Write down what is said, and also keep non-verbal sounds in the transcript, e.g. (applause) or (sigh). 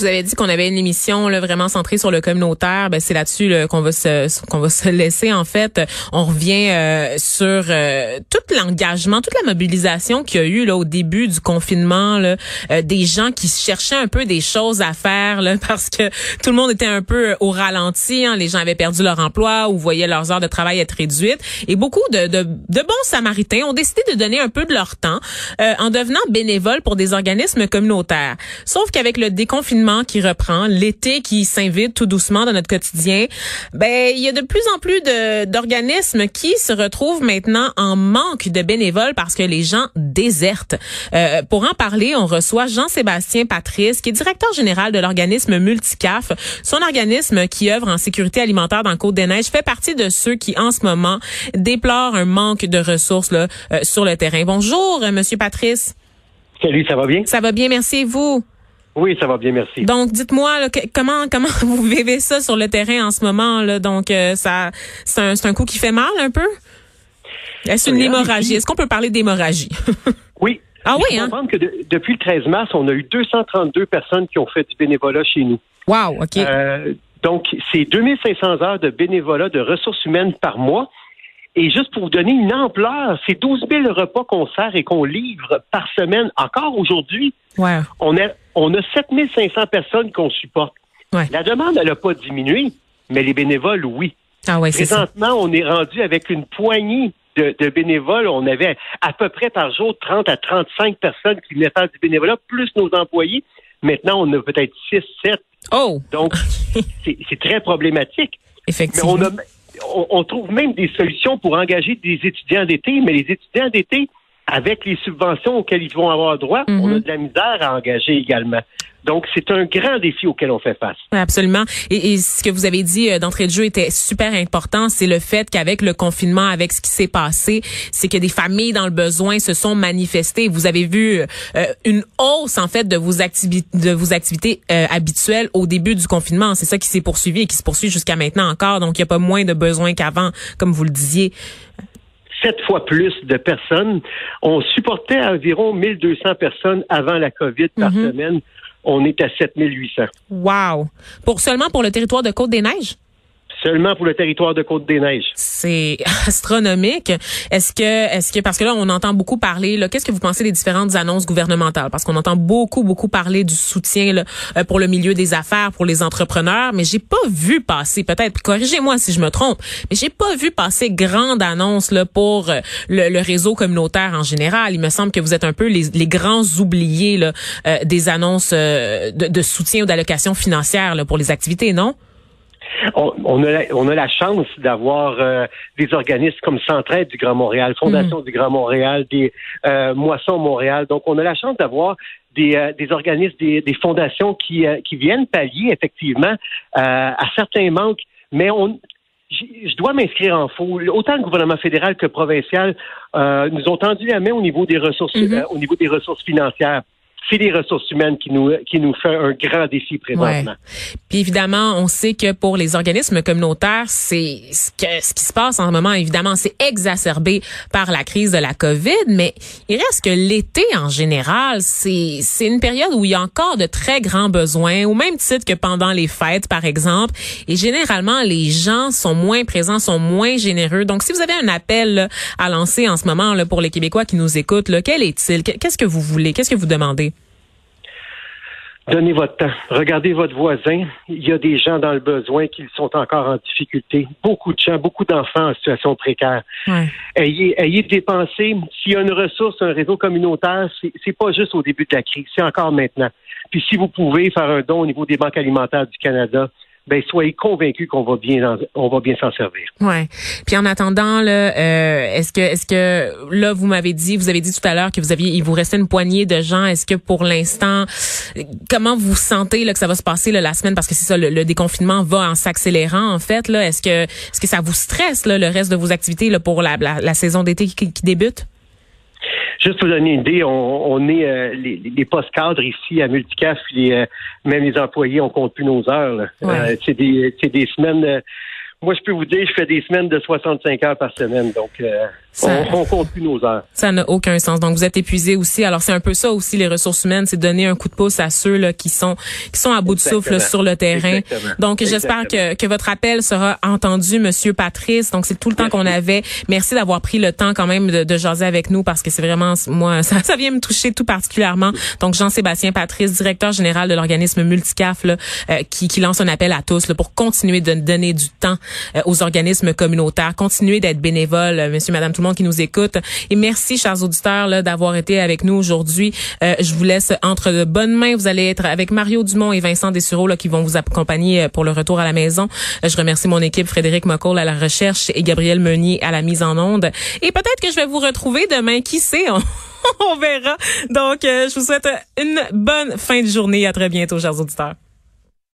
Vous avais dit qu'on avait une émission là, vraiment centrée sur le communautaire. Ben, c'est là-dessus là, qu'on va se qu'on va se (laughs) laisser. En fait, on revient euh, sur euh, tout l'engagement, toute la mobilisation qu'il y a eu là au début du confinement, là, euh, des gens qui cherchaient un peu des choses à faire là, (laughs) parce que tout le monde était un peu au ralenti. Hein. Les gens avaient perdu leur emploi ou voyaient leurs heures de travail être réduites. Et beaucoup de, de, de bons Samaritains ont décidé de donner un peu de leur temps en devenant bénévoles pour des organismes communautaires. Sauf qu'avec le déconfinement qui reprend, l'été qui s'invite tout doucement dans notre quotidien, ben il y a de plus en plus d'organismes qui se retrouvent maintenant en manque de bénévoles parce que les gens désertent. Euh, pour en parler, on reçoit Jean-Sébastien Patrice, qui est directeur général de l'organisme Multicaf. Son organisme qui œuvre en sécurité alimentaire dans Côte-des-Neiges fait partie de ceux qui en ce moment déplorent un manque de ressources là, euh, sur le terrain. Bonjour, euh, Monsieur Patrice. Salut, ça va bien? Ça va bien, merci. Et vous? Oui, ça va bien, merci. Donc, dites-moi comment comment (laughs) vous vivez ça sur le terrain en ce moment là? Donc, euh, ça c'est un, un coup qui fait mal un peu? Est-ce une hémorragie? Est-ce qu'on peut parler d'hémorragie? (laughs) Oui. Ah oui, hein? que depuis le 13 mars, on a eu 232 personnes qui ont fait du bénévolat chez nous. Wow, OK. Euh, donc, c'est 2500 heures de bénévolat de ressources humaines par mois. Et juste pour vous donner une ampleur, c'est 12 000 repas qu'on sert et qu'on livre par semaine. Encore aujourd'hui, ouais. on, a, on a 7 500 personnes qu'on supporte. Ouais. La demande, elle n'a pas diminué, mais les bénévoles, oui. Ah ouais, Présentement, on est rendu avec une poignée de, de, bénévoles. On avait à peu près par jour 30 à 35 personnes qui venaient faire du bénévolat, plus nos employés. Maintenant, on a peut-être 6, 7. Oh! Donc, (laughs) c'est très problématique. Effectivement. Mais on a, on, trouve même des solutions pour engager des étudiants d'été, mais les étudiants d'été, avec les subventions auxquelles ils vont avoir droit, on a Mhm. de la misère à engager également. Donc, c'est un grand défi auquel on fait face. Absolument. Et, et ce que vous avez dit euh, d'entrée de jeu était super important, c'est le fait qu'avec le confinement, avec ce qui s'est passé, c'est que des familles dans le besoin se sont manifestées. Vous avez vu euh, une hausse en fait de vos activités, de vos activités euh, habituelles au début du confinement. C'est ça qui s'est poursuivi et qui se poursuit jusqu'à maintenant encore. Donc, il n'y a pas moins de besoins qu'avant, comme vous le disiez. Sept fois plus de personnes. On supportait environ 1200 personnes avant la COVID par Mhm. semaine. On est à 7800. Wow. Pour seulement pour le territoire de Côte-des-Neiges? Seulement pour le territoire de Côte-des-Neiges. C'est (laughs) astronomique. Est-ce que, est-ce que, parce que là, on entend beaucoup parler, là, qu'est-ce que vous pensez des différentes annonces gouvernementales? Parce qu'on entend beaucoup, beaucoup parler du soutien là, euh, pour le milieu des affaires, pour les entrepreneurs, mais j'ai pas vu passer, peut-être, corrigez-moi si je me trompe, mais j'ai pas vu passer grande annonce là, pour euh, le, réseau communautaire en général. Il me semble que vous êtes un peu les, grands oubliés là, euh, des annonces de, de soutien ou d'allocation financière là, pour les activités, non? On, on, a, la, on a la chance d'avoir euh, des organismes comme Centraide du Grand Montréal, Fondation du Grand Montréal, des euh, Moissons Montréal. Donc, on a la chance d'avoir des, euh, des organismes, des, des fondations qui, qui viennent pallier effectivement à certains manques. Mais on, je dois m'inscrire en faux. Autant le gouvernement fédéral que provincial nous ont tendu la main au niveau des ressources, Mhm. au niveau des ressources financières. C'est les ressources humaines qui nous qui nous fait un grand défi présentement. Puis évidemment, on sait que pour les organismes communautaires, c'est ce, que, ce qui se passe en ce moment, évidemment, c'est exacerbé par la crise de la COVID, mais il reste que l'été en général, c'est c'est une période où il y a encore de très grands besoins, au même titre que pendant les fêtes, par exemple. Et généralement, les gens sont moins présents, sont moins généreux. Donc, si vous avez un appel à lancer en ce moment là, pour les Québécois qui nous écoutent, là, quel est-il? Qu'est-ce que vous voulez? Qu'est-ce que vous demandez? Donnez votre temps. Regardez votre voisin. Il y a des gens dans le besoin qui sont encore en difficulté. Beaucoup de gens, beaucoup d'enfants en situation précaire. Ouais. Ayez, ayez dépensé. S'il y a une ressource, un réseau communautaire, c'est pas juste au début de la crise, c'est encore maintenant. Puis si vous pouvez faire un don au niveau des banques alimentaires du Canada, ben soyez convaincus qu'on va bien, on va bien s'en servir. Ouais. Puis en attendant, là, euh, est-ce que, est-ce que là, vous m'avez dit, vous avez dit tout à l'heure que vous aviez, il vous restait une poignée de gens. Est-ce que pour l'instant, comment vous sentez là que ça va se passer là, la semaine? Parce que c'est ça, le, déconfinement va en s'accélérant en fait. Là, est-ce que, est-ce que ça vous stresse là, le reste de vos activités là pour la, la, saison d'été qui débute? Juste pour donner une idée, on, on est euh, les, les postes cadres ici à Multicaf, les, euh, même les employés, on compte plus nos heures. Euh, c'est des, des semaines moi, je peux vous dire, je fais des semaines de 65 heures par semaine, donc euh, on, compte plus nos heures. Ça n'a aucun sens. Donc, vous êtes épuisé aussi. Alors, c'est un peu ça aussi, les ressources humaines, c'est donner un coup de pouce à ceux là, qui sont qui sont à bout de souffle sur le terrain. Donc, j'espère que, que votre appel sera entendu, Monsieur Patrice. Donc, c'est tout le temps qu'on avait. Merci d'avoir pris le temps quand même de, de jaser avec nous parce que c'est vraiment, moi, (laughs) ça, ça vient me toucher tout particulièrement. Donc, Jean-Sébastien Patrice, directeur général de l'organisme Multicaf, là, euh, qui, qui lance un appel à tous là, pour continuer de donner du temps aux organismes communautaires. Continuez d'être bénévoles, euh, monsieur, madame, tout le monde qui nous écoute. Et merci, chers auditeurs, là, d'avoir été avec nous aujourd'hui. Euh, je vous laisse entre de bonnes mains. Vous allez être avec Mario Dumont et Vincent Dessureau là, qui vont vous accompagner pour le retour à la maison. je remercie mon équipe, Frédéric Mocoll à la recherche et Gabriel Meunier à la mise en onde. Et peut-être que je vais vous retrouver demain. Qui sait? On, (laughs) verra. Donc, je vous souhaite une bonne fin de journée. À très bientôt, chers auditeurs.